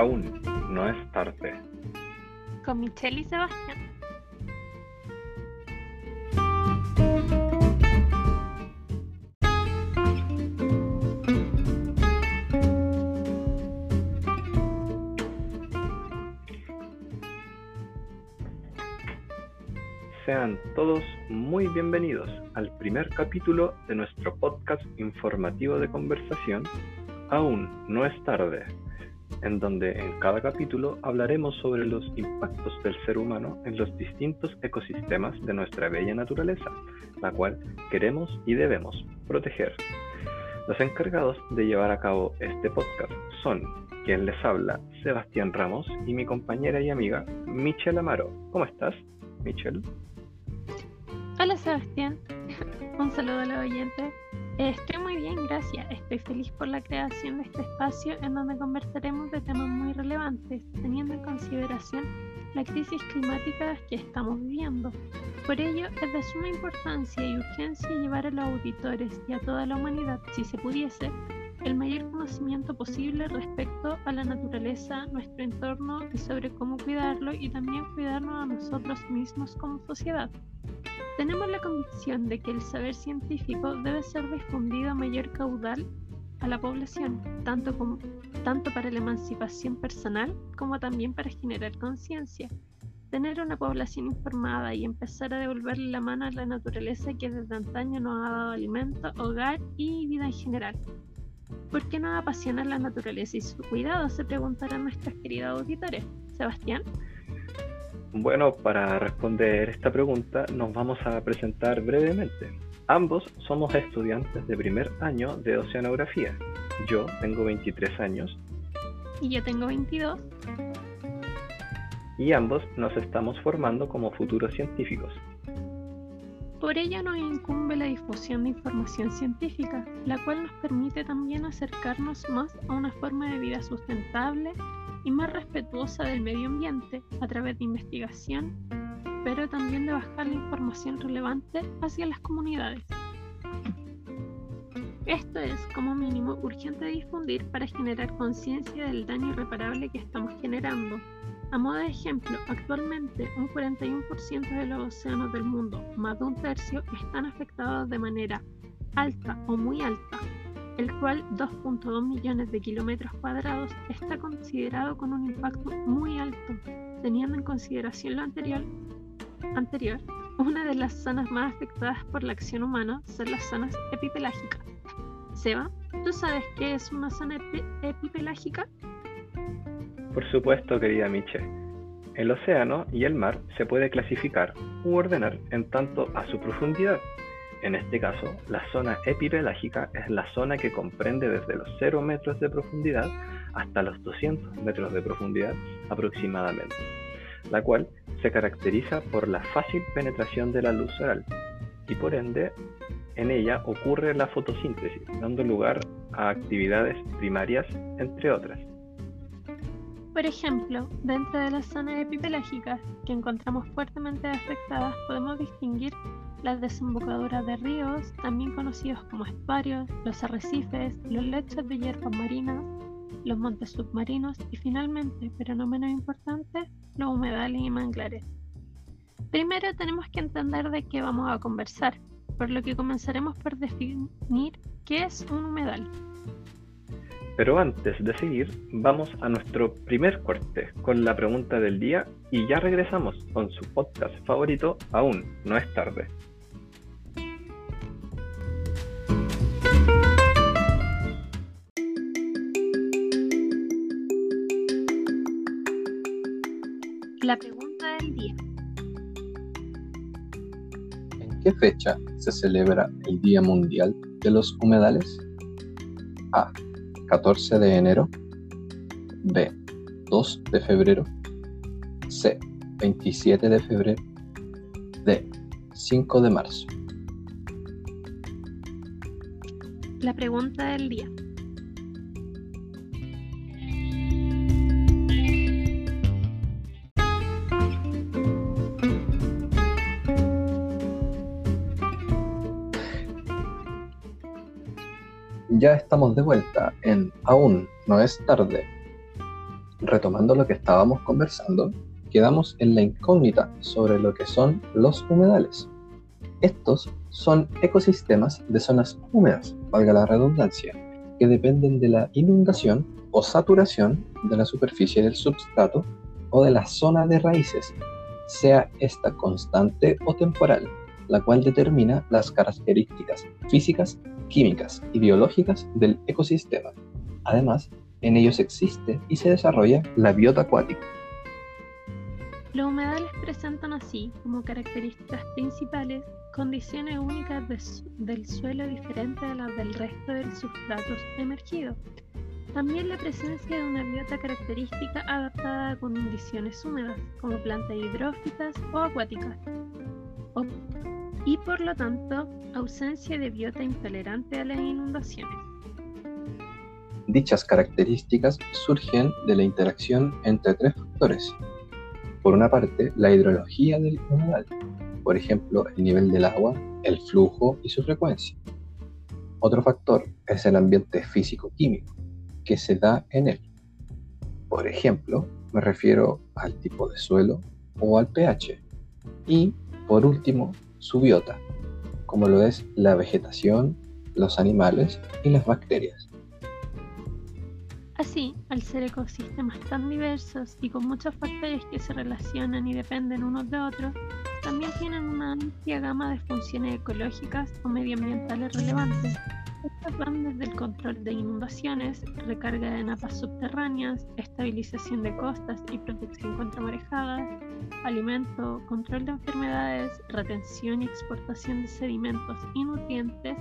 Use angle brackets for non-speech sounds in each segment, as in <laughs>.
Aún no es tarde. Con Michelle y Sebastián. Sean todos muy bienvenidos al primer capítulo de nuestro podcast informativo de conversación Aún no es tarde, en donde en cada capítulo hablaremos sobre los impactos del ser humano en los distintos ecosistemas de nuestra bella naturaleza, la cual queremos y debemos proteger. Los encargados de llevar a cabo este podcast son quien les habla, Sebastián Ramos, y mi compañera y amiga, Michelle Amaro. ¿Cómo estás, Michelle? Hola Sebastián, <laughs> un saludo a los oyentes. Estoy muy bien, gracias. Estoy feliz por la creación de este espacio en donde conversaremos de temas muy relevantes, teniendo en consideración la crisis climática que estamos viviendo. Por ello, es de suma importancia y urgencia llevar a los auditores y a toda la humanidad, si se pudiese, el mayor conocimiento posible respecto a la naturaleza, nuestro entorno y sobre cómo cuidarlo y también cuidarnos a nosotros mismos como sociedad. Tenemos la convicción de que el saber científico debe ser difundido a mayor caudal a la población, tanto, para la emancipación personal como también para generar conciencia. Tener una población informada y empezar a devolverle la mano a la naturaleza que desde antaño nos ha dado alimento, hogar y vida en general. ¿Por qué nos apasiona la naturaleza y su cuidado? Se preguntarán nuestros queridos auditores. Sebastián. Bueno, para responder esta pregunta nos vamos a presentar brevemente. Ambos somos estudiantes de primer año de oceanografía. Yo tengo 23 años. Y yo tengo 22. Y ambos nos estamos formando como futuros científicos. Por ello nos incumbe la difusión de información científica, la cual nos permite también acercarnos más a una forma de vida sustentable y más respetuosa del medio ambiente a través de investigación, pero también de bajar la información relevante hacia las comunidades. Esto es, como mínimo, urgente difundir para generar conciencia del daño irreparable que estamos generando. A modo de ejemplo, actualmente un 41% de los océanos del mundo, más de un tercio, están afectados de manera alta o muy alta el cual 2.2 millones de kilómetros cuadrados está considerado con un impacto muy alto, teniendo en consideración lo anterior, anterior una de las zonas más afectadas por la acción humana son las zonas epipelágicas. Seba, ¿tú sabes qué es una zona epipelágica? Por supuesto, querida Miche. El océano y el mar se puede clasificar u ordenar en tanto a su profundidad en este caso, la zona epipelágica es la zona que comprende desde los 0 metros de profundidad hasta los 200 metros de profundidad aproximadamente, la cual se caracteriza por la fácil penetración de la luz solar y por ende en ella ocurre la fotosíntesis, dando lugar a actividades primarias, entre otras. Por ejemplo, dentro de las zonas epipelágicas que encontramos fuertemente afectadas podemos distinguir las desembocaduras de ríos, también conocidos como estuarios, los arrecifes, los lechos de hierbas marinas, los montes submarinos y finalmente, pero no menos importante, los humedales y manglares. Primero tenemos que entender de qué vamos a conversar, por lo que comenzaremos por definir qué es un humedal. Pero antes de seguir, vamos a nuestro primer corte con la pregunta del día y ya regresamos con su podcast favorito, Aún no es tarde. La pregunta del día. ¿En qué fecha se celebra el Día Mundial de los Humedales? A. 14 de enero. B. 2 de febrero. C. 27 de febrero. D. 5 de marzo. La pregunta del día. Ya estamos de vuelta en Aún no es tarde. retomando lo que estábamos conversando, quedamos en la incógnita sobre lo que son los humedales. Estos son ecosistemas de zonas húmedas, valga la redundancia, que dependen de la inundación o saturación de la superficie del substrato o de la zona de raíces, sea esta constante o temporal, la cual determina las características físicas, químicas y biológicas del ecosistema. Además, en ellos existe y se desarrolla la biota acuática. Los humedales presentan así, como características principales, condiciones únicas del suelo diferentes a las del resto del sustrato emergido. También la presencia de una biota característica adaptada a condiciones húmedas, como plantas hidrófitas o acuáticas. Y por lo tanto, ausencia de biota intolerante a las inundaciones. Dichas características surgen de la interacción entre tres factores. Por una parte, la hidrología del humedal, por ejemplo, el nivel del agua, el flujo y su frecuencia. Otro factor es el ambiente físico-químico que se da en él. Por ejemplo, me refiero al tipo de suelo o al pH. Y, por último, su biota, como lo es la vegetación, los animales y las bacterias. Así, al ser ecosistemas tan diversos y con muchos factores que se relacionan y dependen unos de otros, también tienen una amplia gama de funciones ecológicas o medioambientales relevantes. Estas van desde el control de inundaciones, recarga de napas subterráneas, estabilización de costas y protección contra marejadas, alimento, control de enfermedades, retención y exportación de sedimentos y nutrientes,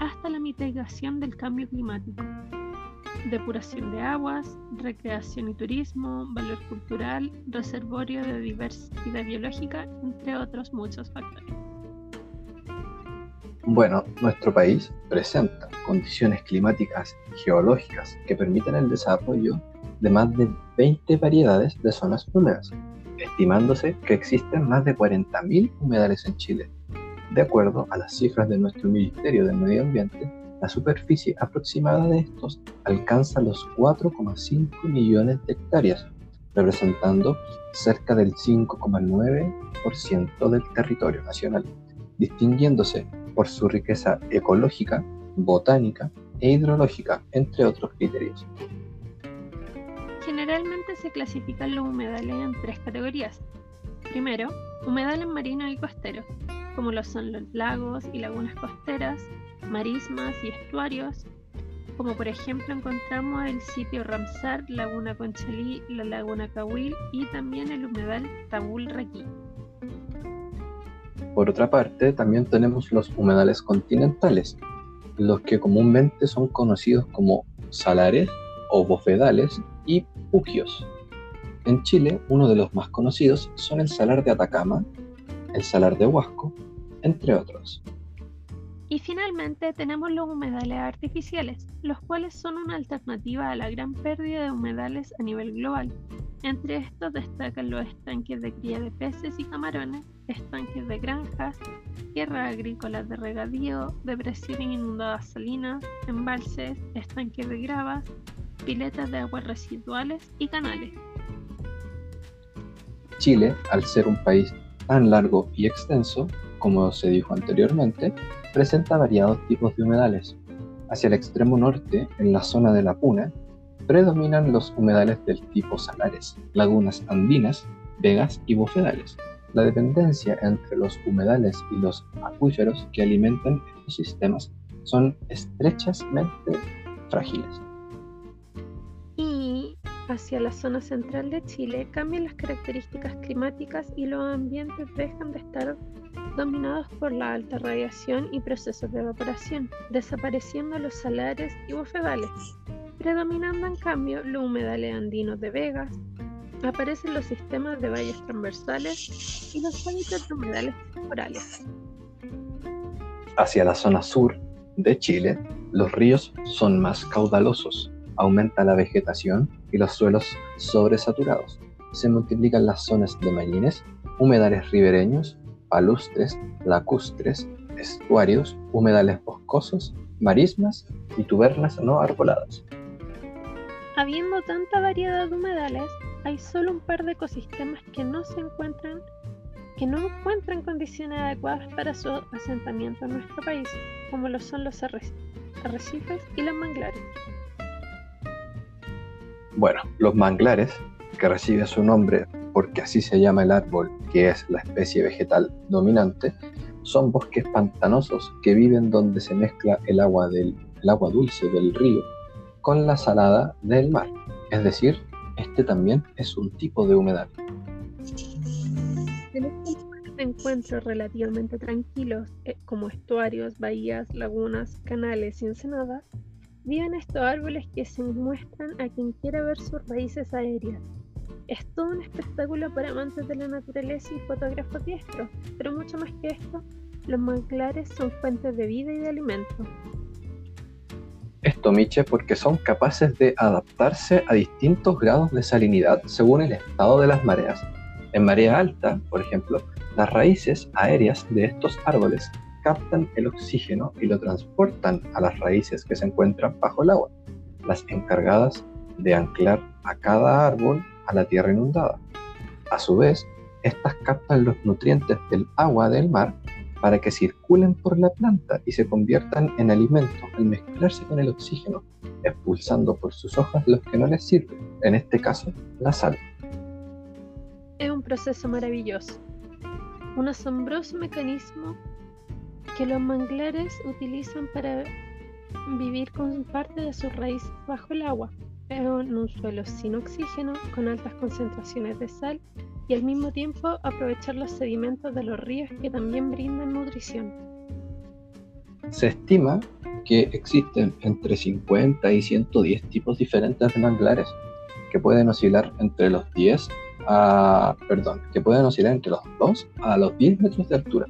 hasta la mitigación del cambio climático depuración de aguas, recreación y turismo, valor cultural, reservorio de diversidad biológica, entre otros muchos factores. Bueno, nuestro país presenta condiciones climáticas y geológicas que permiten el desarrollo de más de 20 variedades de zonas húmedas, estimándose que existen más de 40.000 humedales en Chile. De acuerdo a las cifras de nuestro Ministerio de Medio Ambiente, la superficie aproximada de estos alcanza los 4,5 millones de hectáreas, representando cerca del 5,9% del territorio nacional, distinguiéndose por su riqueza ecológica, botánica e hidrológica, entre otros criterios. Generalmente se clasifican los humedales en tres categorías. Primero, humedales marinos y costeros, como lo son los lagos y lagunas costeras, marismas y estuarios, como por ejemplo encontramos el sitio Ramsar, Laguna Conchalí, la Laguna Cahuil y también el humedal Tabul Raquí. Por otra parte, también tenemos los humedales continentales, los que comúnmente son conocidos como salares o bofedales y puquios. En Chile, uno de los más conocidos son el salar de Atacama, el salar de Huasco, entre otros. Y finalmente tenemos los humedales artificiales, los cuales son una alternativa a la gran pérdida de humedales a nivel global. Entre estos destacan los estanques de cría de peces y camarones, estanques de granjas, tierras agrícolas de regadío, depresiones inundadas salinas, embalses, estanques de gravas, piletas de aguas residuales y canales. Chile, al ser un país tan largo y extenso, como se dijo anteriormente, presenta variados tipos de humedales. Hacia el extremo norte, en la zona de la Puna, predominan los humedales del tipo salares, lagunas andinas, vegas y bofedales. La dependencia entre los humedales y los acuíferos que alimentan estos sistemas son estrechamente frágiles. Hacia la zona central de Chile cambian las características climáticas y los ambientes dejan de estar dominados por la alta radiación y procesos de evaporación, desapareciendo los salares y bofedales, predominando en cambio los humedales andinos de vegas, aparecen los sistemas de valles transversales y los hábitats humedales temporales. Hacia la zona sur de Chile, los ríos son más caudalosos, aumenta la vegetación y los suelos sobresaturados. Se multiplican las zonas de marines, humedales ribereños palustres, lacustres, estuarios, humedales boscosos, marismas y tubernas no arboladas. Habiendo tanta variedad de humedales, hay solo un par de ecosistemas que no se encuentran que no encuentran condiciones adecuadas para su asentamiento en nuestro país, como lo son los arrecifes y los manglares. Bueno, los manglares, que recibe su nombre porque así se llama el árbol, que es la especie vegetal dominante, son bosques pantanosos que viven donde se mezcla el agua, del, el agua dulce del río con la salada del mar. Es decir, este también es un tipo de humedal. En este relativamente tranquilos, eh, como estuarios, bahías, lagunas, canales y ensenadas, viven estos árboles que se muestran a quien quiera ver sus raíces aéreas. Es todo un espectáculo para amantes de la naturaleza y fotógrafos diestros, pero mucho más que esto, los manglares son fuentes de vida y de alimento. Esto, Miche, porque son capaces de adaptarse a distintos grados de salinidad según el estado de las mareas en marea alta, por ejemplo, las raíces aéreas de estos árboles captan el oxígeno y lo transportan a las raíces que se encuentran bajo el agua, las encargadas de anclar a cada árbol a la tierra inundada. A su vez, estas captan los nutrientes del agua del mar para que circulen por la planta y se conviertan en alimento al mezclarse con el oxígeno, expulsando por sus hojas los que no les sirven, en este caso la sal proceso maravilloso, un asombroso mecanismo que los manglares utilizan para vivir con parte de sus raíces bajo el agua, pero en un suelo sin oxígeno, con altas concentraciones de sal y al mismo tiempo aprovechar los sedimentos de los ríos que también brindan nutrición. Se estima que existen entre 50 y 110 tipos diferentes de manglares, que pueden oscilar entre los 10 perdón, que pueden oscilar entre los 2 a los 10 metros de altura.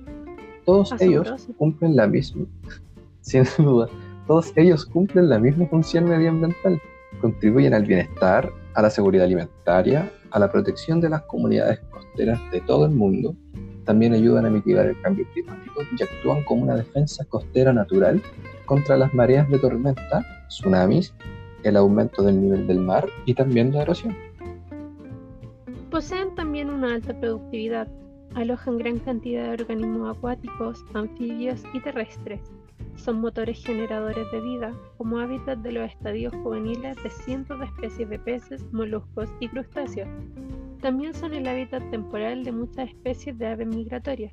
Todos ellos cumplen la misma, <laughs> sin duda, todos ellos cumplen la misma función medioambiental, contribuyen al bienestar, a la seguridad alimentaria, a la protección de las comunidades costeras de todo el mundo, también ayudan a mitigar el cambio climático y actúan como una defensa costera natural contra las mareas de tormenta, tsunamis, el aumento del nivel del mar y también la erosión. Poseen también una alta productividad. Alojan gran cantidad de organismos acuáticos, anfibios y terrestres. Son motores generadores de vida, como hábitat de los estadios juveniles de cientos de especies de peces, moluscos y crustáceos. También son el hábitat temporal de muchas especies de aves migratorias.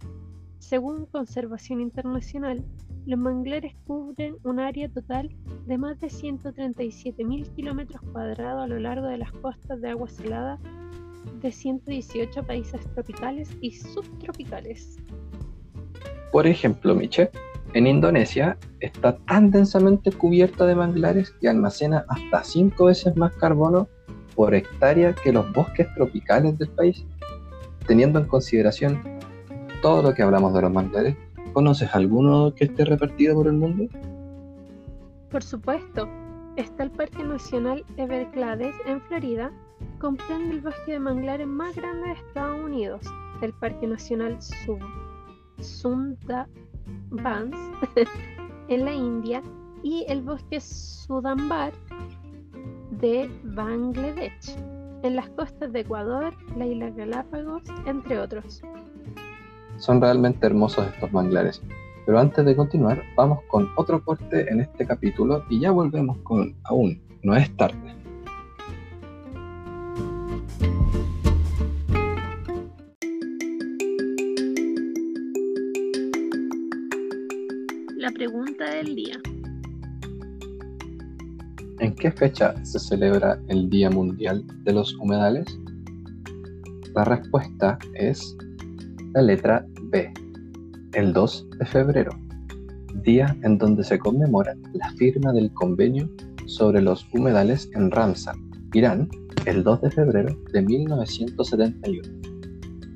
Según Conservación Internacional, los manglares cubren un área total de más de 137.000 kilómetros cuadrados a lo largo de las costas de agua salada de 118 países tropicales y subtropicales. Por ejemplo, Miche, en Indonesia está tan densamente cubierta de manglares que almacena hasta 5 veces más carbono por hectárea que los bosques tropicales del país. Teniendo en consideración todo lo que hablamos de los manglares, ¿conoces alguno que esté repartido por el mundo? Por supuesto, está el Parque Nacional Everglades en Florida, comprende el bosque de manglares más grande de Estados Unidos, el Parque Nacional Sundarbans <laughs> en la India y el bosque Sudambar de Bangladesh, en las costas de Ecuador, la isla Galápagos, entre otros. Son realmente hermosos estos manglares. Pero antes de continuar, vamos con otro corte en este capítulo y ya volvemos con Aún no es tarde. Día. ¿En qué fecha se celebra el Día Mundial de los Humedales? La respuesta es la letra B, el 2 de febrero, día en donde se conmemora la firma del convenio sobre los humedales en Ramsar, Irán, el 2 de febrero de 1971.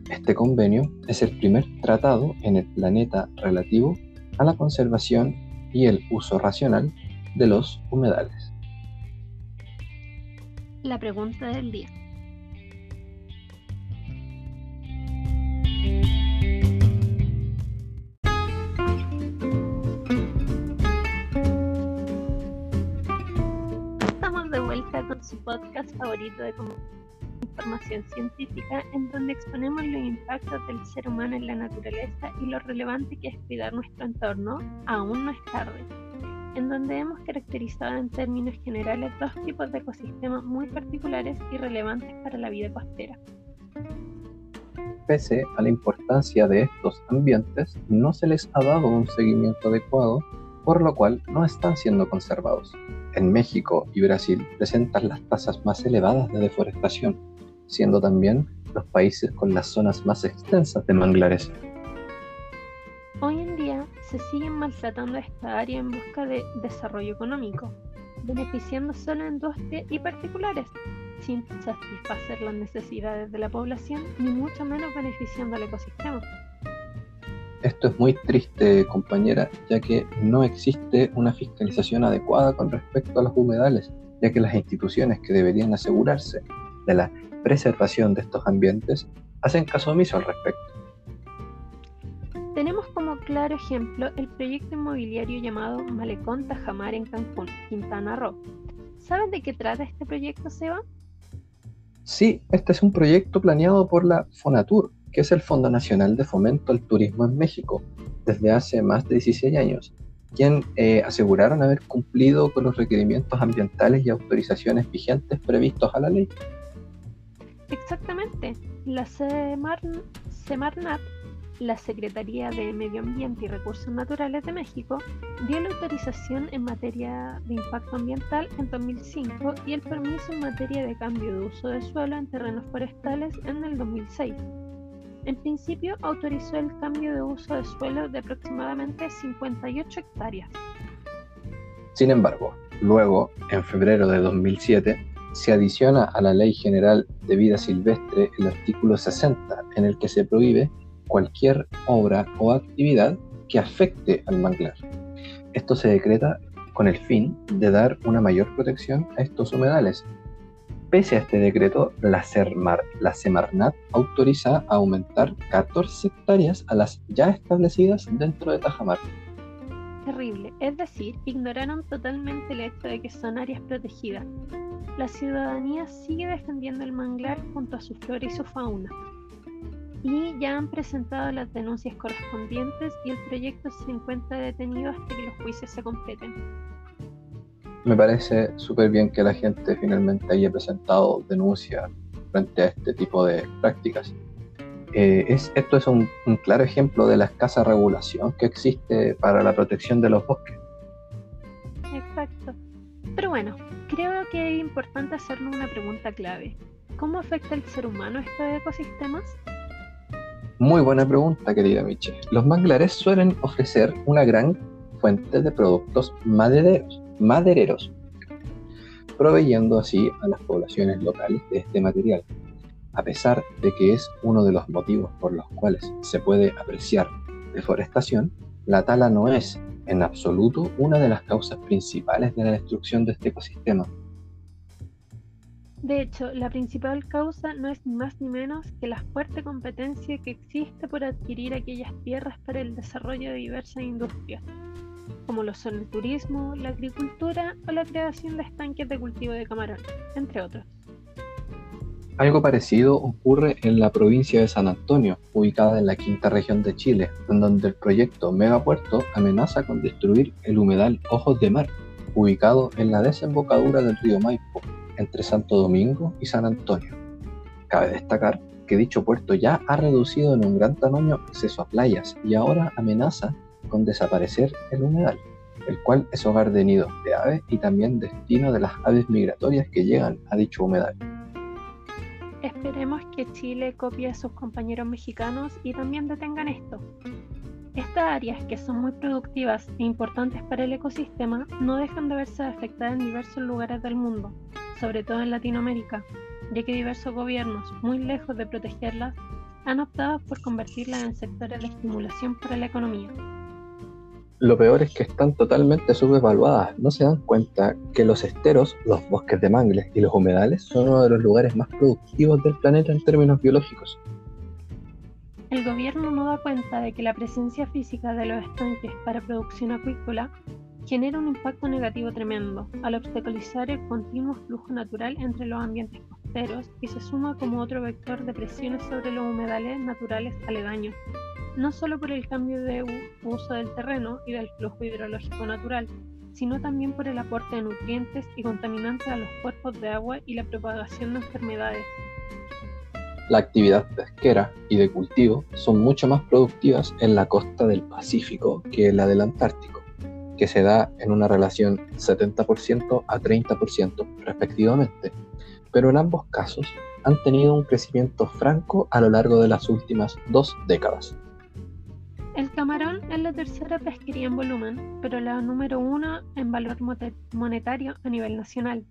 Este convenio es el primer tratado en el planeta relativo a la conservación y el uso racional de los humedales. La pregunta del día. Estamos de vuelta con su podcast favorito de información científica en donde exponemos los impactos del ser humano en la naturaleza y lo relevante que es cuidar nuestro entorno, aún no es tarde, en donde hemos caracterizado en términos generales dos tipos de ecosistemas muy particulares y relevantes para la vida costera. Pese a la importancia de estos ambientes, no se les ha dado un seguimiento adecuado, por lo cual no están siendo conservados. En México y Brasil presentan las tasas más elevadas de deforestación, siendo también los países con las zonas más extensas de manglares. Hoy en día se siguen maltratando esta área en busca de desarrollo económico, beneficiando solo a industria y particulares, sin satisfacer las necesidades de la población ni mucho menos beneficiando al ecosistema. Esto es muy triste, compañera, ya que no existe una fiscalización adecuada con respecto a los humedales, ya que las instituciones que deberían asegurarse de la preservación de estos ambientes hacen caso omiso al respecto. Tenemos como claro ejemplo el proyecto inmobiliario llamado Malecón Tajamar en Cancún, Quintana Roo. ¿Sabes de qué trata este proyecto, Seba? Sí, este es un proyecto planeado por la Fonatur, que es el Fondo Nacional de Fomento al Turismo en México, desde hace más de 16 años, quien eh, aseguraron haber cumplido con los requerimientos ambientales y autorizaciones vigentes previstos a la ley. Exactamente. La Semarnat, la Secretaría de Medio Ambiente y Recursos Naturales de México, dio la autorización en materia de impacto ambiental en 2005 y el permiso en materia de cambio de uso de suelo en terrenos forestales en el 2006. En principio autorizó el cambio de uso de suelo de aproximadamente 58 hectáreas. Sin embargo, luego, en febrero de 2007, se adiciona a la Ley General de Vida Silvestre el artículo 60, en el que se prohíbe cualquier obra o actividad que afecte al manglar. Esto se decreta con el fin de dar una mayor protección a estos humedales. Pese a este decreto, la, la Semarnat autoriza a aumentar 14 hectáreas a las ya establecidas dentro de Tajamar. Terrible, es decir, ignoraron totalmente el hecho de que son áreas protegidas, la ciudadanía sigue defendiendo el manglar junto a su flora y su fauna. Y ya han presentado las denuncias correspondientes y el proyecto se encuentra detenido hasta que los juicios se completen. Me parece súper bien que la gente finalmente haya presentado denuncias frente a este tipo de prácticas. Eh, es, esto es un, un claro ejemplo de la escasa regulación que existe para la protección de los bosques. Exacto. Pero bueno, que es importante hacernos una pregunta clave. ¿Cómo afecta el ser humano estos ecosistemas? Muy buena pregunta, querida Miche. Los manglares suelen ofrecer una gran fuente de productos madereros, madereros, proveyendo así a las poblaciones locales de este material. A pesar de que es uno de los motivos por los cuales se puede apreciar deforestación, la tala no es en absoluto una de las causas principales de la destrucción de este ecosistema. De hecho, la principal causa no es ni más ni menos que la fuerte competencia que existe por adquirir aquellas tierras para el desarrollo de diversas industrias, como lo son el turismo, la agricultura o la creación de estanques de cultivo de camarón, entre otros. Algo parecido ocurre en la provincia de San Antonio, ubicada en la quinta región de Chile, en donde el proyecto Megapuerto amenaza con destruir el humedal Ojos de Mar, ubicado en la desembocadura del río Maipo, entre Santo Domingo y San Antonio. Cabe destacar que dicho puerto ya ha reducido en un gran tamaño acceso a playas y ahora amenaza con desaparecer el humedal, el cual es hogar de nidos de aves y también destino de las aves migratorias que llegan a dicho humedal. Esperemos que Chile copie a sus compañeros mexicanos y también detengan esto. Estas áreas, que son muy productivas e importantes para el ecosistema, no dejan de verse afectadas en diversos lugares del mundo, sobre todo en Latinoamérica, ya que diversos gobiernos, muy lejos de protegerlas, han optado por convertirlas en sectores de estimulación para la economía. Lo peor es que están totalmente subevaluadas. No se dan cuenta que los esteros, los bosques de mangles y los humedales son uno de los lugares más productivos del planeta en términos biológicos. El gobierno no da cuenta de que la presencia física de los estanques para producción acuícola genera un impacto negativo tremendo al obstaculizar el continuo flujo natural entre los ambientes costeros y se suma como otro vector de presiones sobre los humedales naturales aledaños, no solo por el cambio de uso del terreno y del flujo hidrológico natural, sino también por el aporte de nutrientes y contaminantes a los cuerpos de agua y la propagación de enfermedades. La actividad pesquera y de cultivo son mucho más productivas en la costa del Pacífico que en la del Antártico, que se da en una relación 70% a 30% respectivamente, pero en ambos casos han tenido un crecimiento franco a lo largo de las últimas dos décadas. El camarón es la tercera pesquería en volumen, pero la número uno en valor monetario a nivel nacional.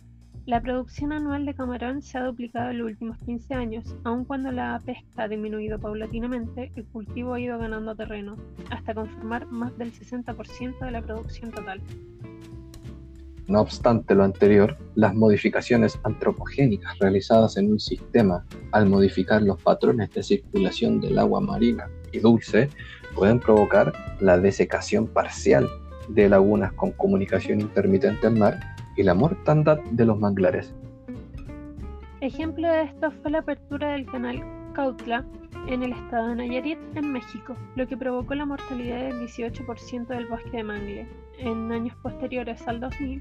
La producción anual de camarón se ha duplicado en los últimos 15 años, aun cuando la pesca ha disminuido paulatinamente, el cultivo ha ido ganando terreno, hasta conformar más del 60% de la producción total. No obstante lo anterior, las modificaciones antropogénicas realizadas en un sistema al modificar los patrones de circulación del agua marina y dulce pueden provocar la desecación parcial de lagunas con comunicación intermitente al mar y la mortandad de los manglares. Ejemplo de esto fue la apertura del canal Cautla en el estado de Nayarit, en México, lo que provocó la mortalidad del 18% del bosque de mangle. En años posteriores al 2000,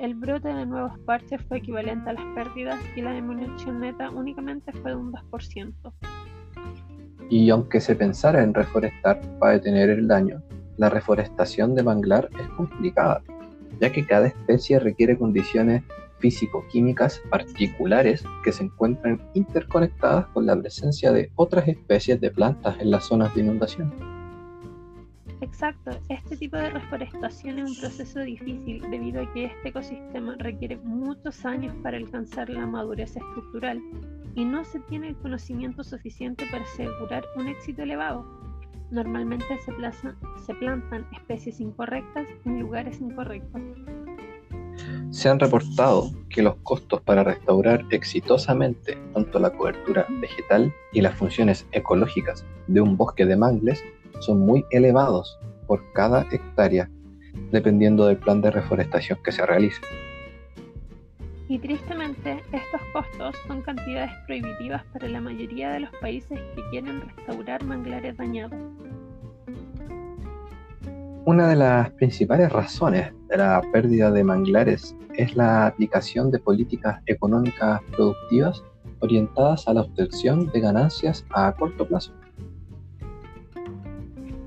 el brote de nuevos parches fue equivalente a las pérdidas y la disminución neta únicamente fue de un 2%. Y aunque se pensara en reforestar para detener el daño, la reforestación de manglar es complicada, ya que cada especie requiere condiciones físico-químicas particulares que se encuentran interconectadas con la presencia de otras especies de plantas en las zonas de inundación. Exacto, este tipo de reforestación es un proceso difícil debido a que este ecosistema requiere muchos años para alcanzar la madurez estructural y no se tiene el conocimiento suficiente para asegurar un éxito elevado. Normalmente se, se plantan especies incorrectas en lugares incorrectos. Se han reportado que los costos para restaurar exitosamente tanto la cobertura vegetal y las funciones ecológicas de un bosque de mangles son muy elevados por cada hectárea, dependiendo del plan de reforestación que se realice. Y tristemente, estos costos son cantidades prohibitivas para la mayoría de los países que quieren restaurar manglares dañados. Una de las principales razones de la pérdida de manglares es la aplicación de políticas económicas productivas orientadas a la obtención de ganancias a corto plazo.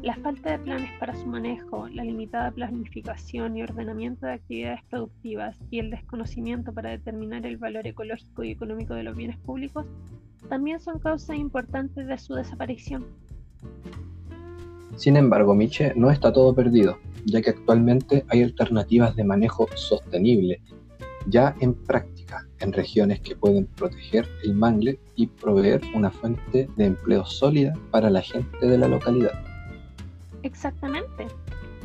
La falta de planes para su manejo, la limitada planificación y ordenamiento de actividades productivas y el desconocimiento para determinar el valor ecológico y económico de los bienes públicos también son causas importantes de su desaparición. Sin embargo, Miche, no está todo perdido, ya que actualmente hay alternativas de manejo sostenible ya en práctica en regiones que pueden proteger el mangle y proveer una fuente de empleo sólida para la gente de la localidad. Exactamente.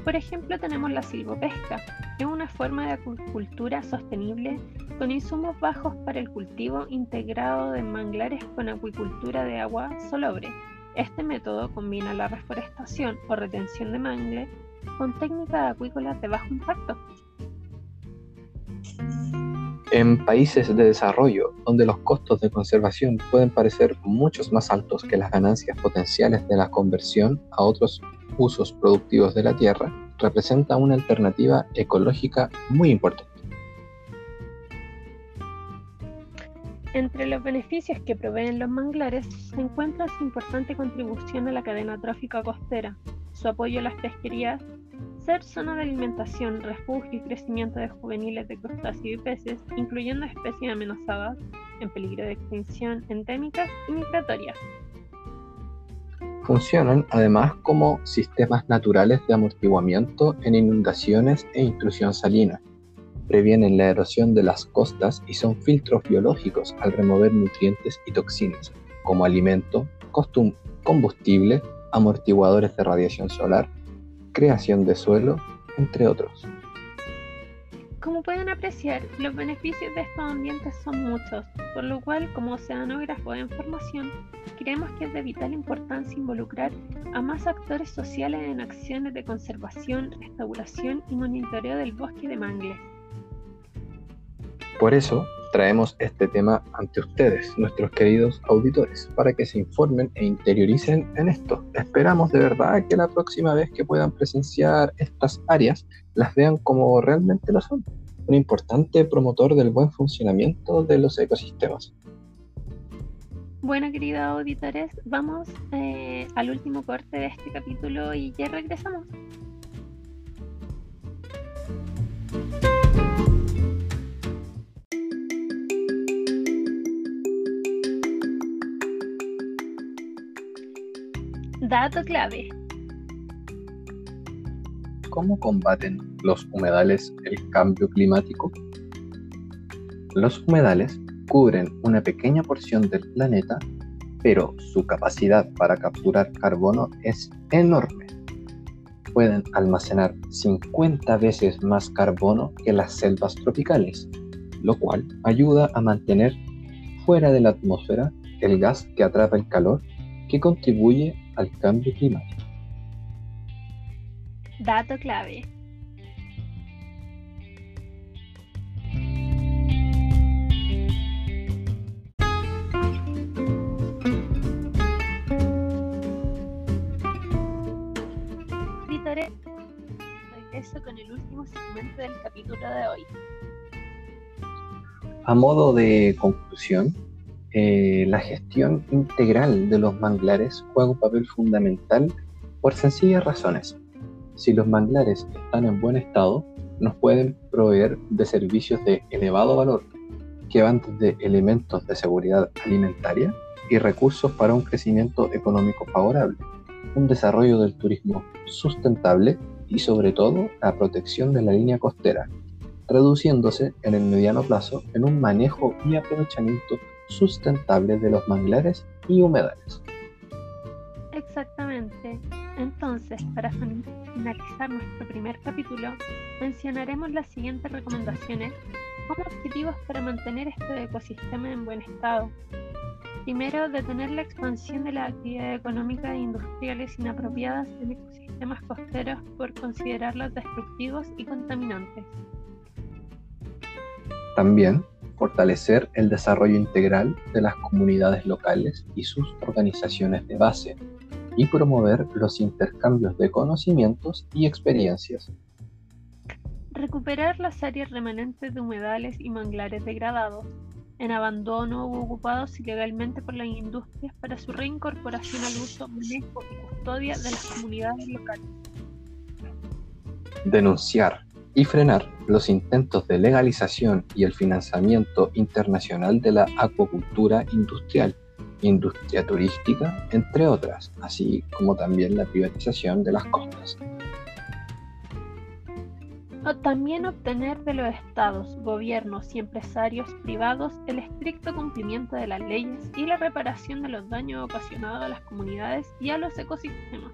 Por ejemplo, tenemos la silvopesca, que es una forma de acuicultura sostenible con insumos bajos para el cultivo integrado de manglares con acuicultura de agua solobre. Este método combina la reforestación o retención de mangle con técnicas acuícolas de bajo impacto. En países de desarrollo, donde los costos de conservación pueden parecer muchos más altos que las ganancias potenciales de la conversión a otros usos productivos de la tierra, representa una alternativa ecológica muy importante. Entre los beneficios que proveen los manglares se encuentra su importante contribución a la cadena trófica costera, su apoyo a las pesquerías, ser zona de alimentación, refugio y crecimiento de juveniles de crustáceos y peces, incluyendo especies amenazadas, en peligro de extinción, endémicas y migratorias. Funcionan además como sistemas naturales de amortiguamiento en inundaciones e intrusión salina. Previenen la erosión de las costas y son filtros biológicos al remover nutrientes y toxinas, como alimento, combustible, amortiguadores de radiación solar, creación de suelo, entre otros. Como pueden apreciar, los beneficios de estos ambientes son muchos, por lo cual, como oceanógrafo de información, creemos que es de vital importancia involucrar a más actores sociales en acciones de conservación, restauración y monitoreo del bosque de mangles. Por eso, traemos este tema ante ustedes, nuestros queridos auditores, para que se informen e interioricen en esto. Esperamos de verdad que la próxima vez que puedan presenciar estas áreas las vean como realmente lo son, un importante promotor del buen funcionamiento de los ecosistemas. Bueno, queridos auditores, vamos eh, al último corte de este capítulo y ya regresamos. Dato clave. ¿Cómo combaten los humedales el cambio climático? Los humedales cubren una pequeña porción del planeta, pero su capacidad para capturar carbono es enorme. Pueden almacenar 50 veces más carbono que las selvas tropicales, lo cual ayuda a mantener fuera de la atmósfera el gas que atrapa el calor que contribuye al cambio climático. Dato clave. Regreso con el último segmento del capítulo de hoy. A modo de conclusión, eh, la gestión integral de los manglares juega un papel fundamental por sencillas razones. Si los manglares están en buen estado, nos pueden proveer de servicios de elevado valor, que van desde elementos de seguridad alimentaria y recursos para un crecimiento económico favorable, un desarrollo del turismo sustentable y sobre todo la protección de la línea costera, reduciéndose en el mediano plazo en un manejo y aprovechamiento sustentable de los manglares y humedales. Exactamente. Entonces, para finalizar nuestro primer capítulo, mencionaremos las siguientes recomendaciones como objetivos para mantener este ecosistema en buen estado. Primero, detener la expansión de las actividades económicas e industriales inapropiadas en ecosistemas costeros por considerarlos destructivos y contaminantes. También fortalecer el desarrollo integral de las comunidades locales y sus organizaciones de base, y promover los intercambios de conocimientos y experiencias. Recuperar las áreas remanentes de humedales y manglares degradados, en abandono u ocupados ilegalmente por las industrias para su reincorporación al uso, manejo y custodia de las comunidades locales. Denunciar y frenar los intentos de legalización y el financiamiento internacional de la acuacultura industrial, industria turística, entre otras, así como también la privatización de las costas. También obtener de los estados, gobiernos y empresarios privados el estricto cumplimiento de las leyes y la reparación de los daños ocasionados a las comunidades y a los ecosistemas.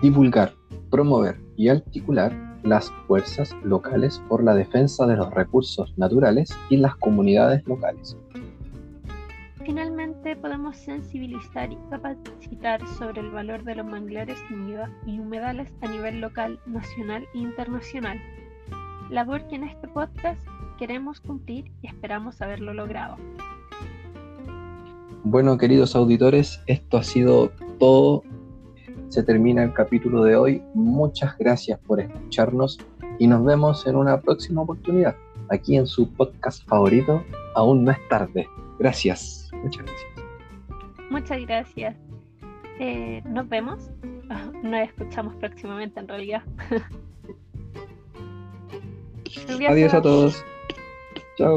Divulgar promover y articular las fuerzas locales por la defensa de los recursos naturales y las comunidades locales. Finalmente, podemos sensibilizar y capacitar sobre el valor de los manglares y humedales a nivel local, nacional e internacional. Labor que en este podcast queremos cumplir y esperamos haberlo logrado. Bueno, queridos auditores, esto ha sido todo se termina el capítulo de hoy. Muchas gracias por escucharnos y nos vemos en una próxima oportunidad aquí en su podcast favorito. Aún no es tarde. Gracias. Muchas gracias. Muchas gracias. Eh, nos vemos. <laughs> Nos escuchamos próximamente en realidad. <laughs> Adiós a todos. Chao.